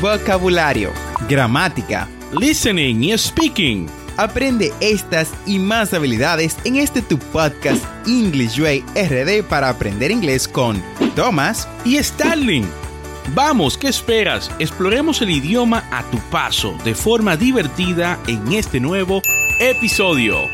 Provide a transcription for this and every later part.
vocabulario, gramática, listening y speaking. Aprende estas y más habilidades en este tu podcast English Way RD para aprender inglés con Thomas y Starling. Vamos, ¿qué esperas? Exploremos el idioma a tu paso de forma divertida en este nuevo episodio.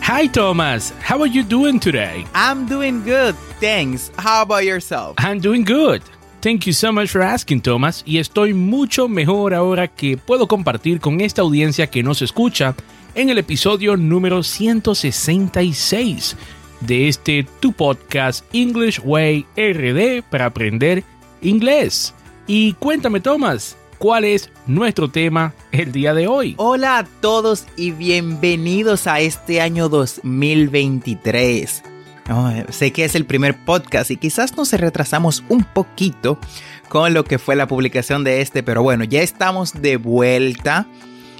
Hi Thomas, how are you doing today? I'm doing good, thanks. How about yourself? I'm doing good. Thank you so much for asking, Thomas. Y estoy mucho mejor ahora que puedo compartir con esta audiencia que nos escucha en el episodio número 166 de este tu podcast English Way RD para aprender inglés. Y cuéntame, Thomas, cuál es nuestro tema el día de hoy. Hola a todos y bienvenidos a este año 2023. Sé que es el primer podcast y quizás nos retrasamos un poquito con lo que fue la publicación de este, pero bueno, ya estamos de vuelta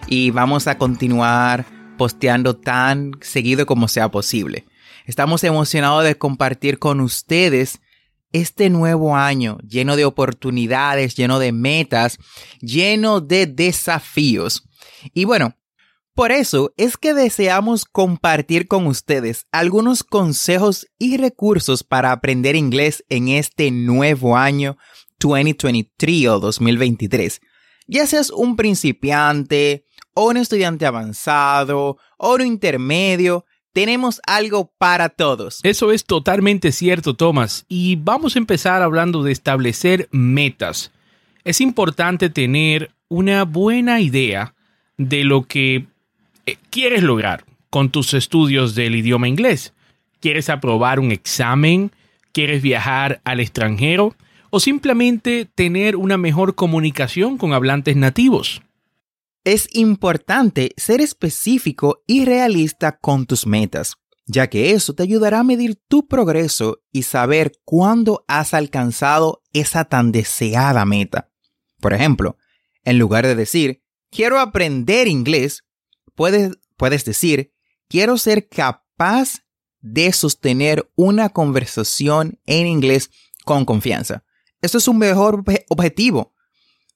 y vamos a continuar posteando tan seguido como sea posible. Estamos emocionados de compartir con ustedes este nuevo año lleno de oportunidades, lleno de metas, lleno de desafíos. Y bueno, por eso es que deseamos compartir con ustedes algunos consejos y recursos para aprender inglés en este nuevo año 2023 o 2023. Ya seas un principiante, o un estudiante avanzado, o un intermedio, tenemos algo para todos. Eso es totalmente cierto, Thomas. Y vamos a empezar hablando de establecer metas. Es importante tener una buena idea de lo que quieres lograr con tus estudios del idioma inglés. ¿Quieres aprobar un examen? ¿Quieres viajar al extranjero? ¿O simplemente tener una mejor comunicación con hablantes nativos? Es importante ser específico y realista con tus metas, ya que eso te ayudará a medir tu progreso y saber cuándo has alcanzado esa tan deseada meta. Por ejemplo, en lugar de decir, quiero aprender inglés, puedes, puedes decir, quiero ser capaz de sostener una conversación en inglés con confianza. Eso es un mejor objetivo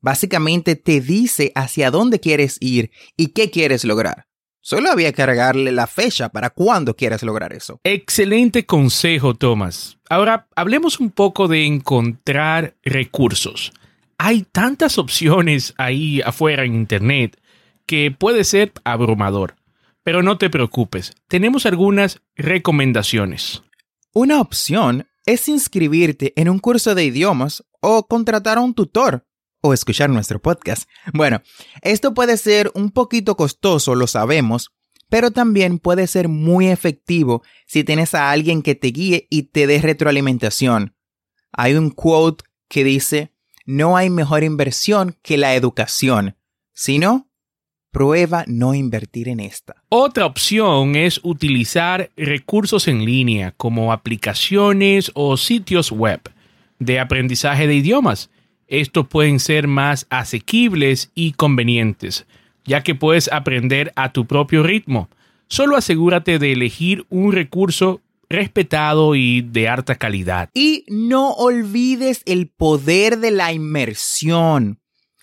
Básicamente te dice hacia dónde quieres ir y qué quieres lograr. Solo había que agregarle la fecha para cuándo quieres lograr eso. Excelente consejo, Thomas. Ahora, hablemos un poco de encontrar recursos. Hay tantas opciones ahí afuera en Internet que puede ser abrumador. Pero no te preocupes, tenemos algunas recomendaciones. Una opción es inscribirte en un curso de idiomas o contratar a un tutor o escuchar nuestro podcast. Bueno, esto puede ser un poquito costoso, lo sabemos, pero también puede ser muy efectivo si tienes a alguien que te guíe y te dé retroalimentación. Hay un quote que dice, no hay mejor inversión que la educación. Si no, prueba no invertir en esta. Otra opción es utilizar recursos en línea como aplicaciones o sitios web de aprendizaje de idiomas estos pueden ser más asequibles y convenientes, ya que puedes aprender a tu propio ritmo. Solo asegúrate de elegir un recurso respetado y de alta calidad. Y no olvides el poder de la inmersión.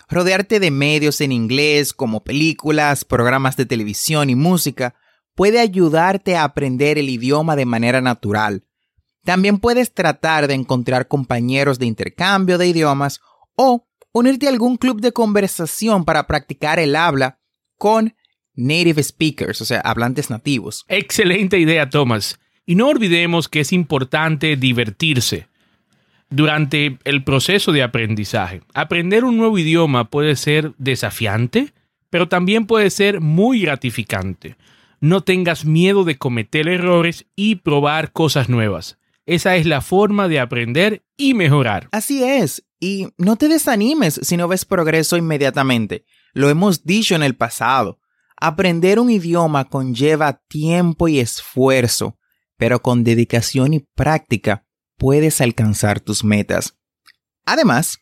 Rodearte de medios en inglés como películas, programas de televisión y música puede ayudarte a aprender el idioma de manera natural. También puedes tratar de encontrar compañeros de intercambio de idiomas o unirte a algún club de conversación para practicar el habla con native speakers, o sea, hablantes nativos. Excelente idea, Thomas. Y no olvidemos que es importante divertirse durante el proceso de aprendizaje. Aprender un nuevo idioma puede ser desafiante, pero también puede ser muy gratificante. No tengas miedo de cometer errores y probar cosas nuevas. Esa es la forma de aprender y mejorar. Así es. Y no te desanimes si no ves progreso inmediatamente. Lo hemos dicho en el pasado. Aprender un idioma conlleva tiempo y esfuerzo, pero con dedicación y práctica puedes alcanzar tus metas. Además,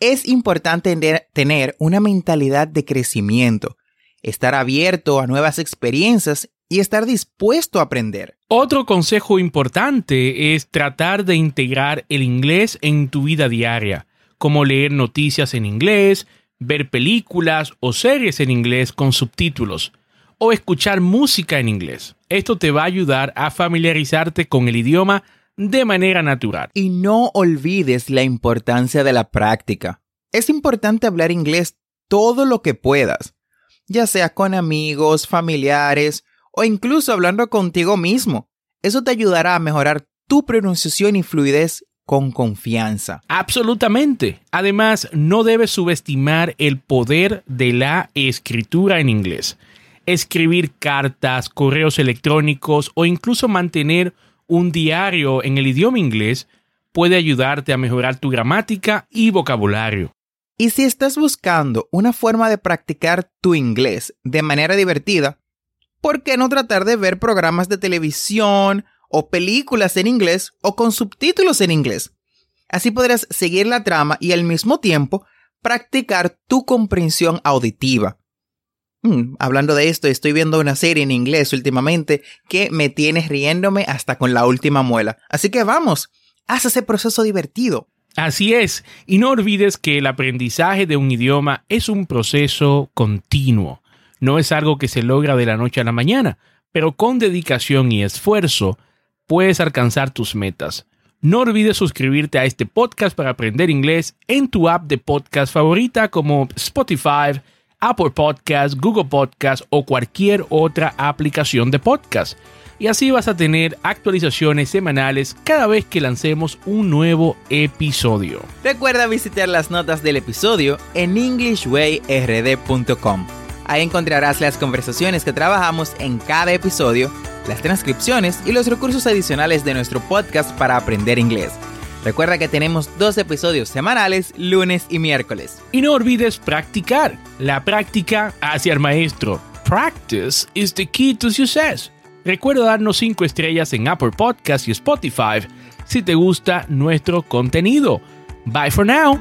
es importante tener una mentalidad de crecimiento, estar abierto a nuevas experiencias y estar dispuesto a aprender. Otro consejo importante es tratar de integrar el inglés en tu vida diaria, como leer noticias en inglés, ver películas o series en inglés con subtítulos, o escuchar música en inglés. Esto te va a ayudar a familiarizarte con el idioma de manera natural. Y no olvides la importancia de la práctica. Es importante hablar inglés todo lo que puedas, ya sea con amigos, familiares o incluso hablando contigo mismo. Eso te ayudará a mejorar tu pronunciación y fluidez con confianza. Absolutamente. Además, no debes subestimar el poder de la escritura en inglés. Escribir cartas, correos electrónicos o incluso mantener un diario en el idioma inglés puede ayudarte a mejorar tu gramática y vocabulario. Y si estás buscando una forma de practicar tu inglés de manera divertida, ¿por qué no tratar de ver programas de televisión o películas en inglés o con subtítulos en inglés. Así podrás seguir la trama y al mismo tiempo practicar tu comprensión auditiva. Hmm, hablando de esto, estoy viendo una serie en inglés últimamente que me tiene riéndome hasta con la última muela. Así que vamos, haz ese proceso divertido. Así es, y no olvides que el aprendizaje de un idioma es un proceso continuo. No es algo que se logra de la noche a la mañana, pero con dedicación y esfuerzo puedes alcanzar tus metas. No olvides suscribirte a este podcast para aprender inglés en tu app de podcast favorita como Spotify, Apple Podcast, Google Podcast o cualquier otra aplicación de podcast. Y así vas a tener actualizaciones semanales cada vez que lancemos un nuevo episodio. Recuerda visitar las notas del episodio en englishwayrd.com. Ahí encontrarás las conversaciones que trabajamos en cada episodio las transcripciones y los recursos adicionales de nuestro podcast para aprender inglés. Recuerda que tenemos dos episodios semanales, lunes y miércoles. Y no olvides practicar. La práctica hacia el maestro. Practice is the key to success. Recuerda darnos 5 estrellas en Apple Podcasts y Spotify si te gusta nuestro contenido. Bye for now.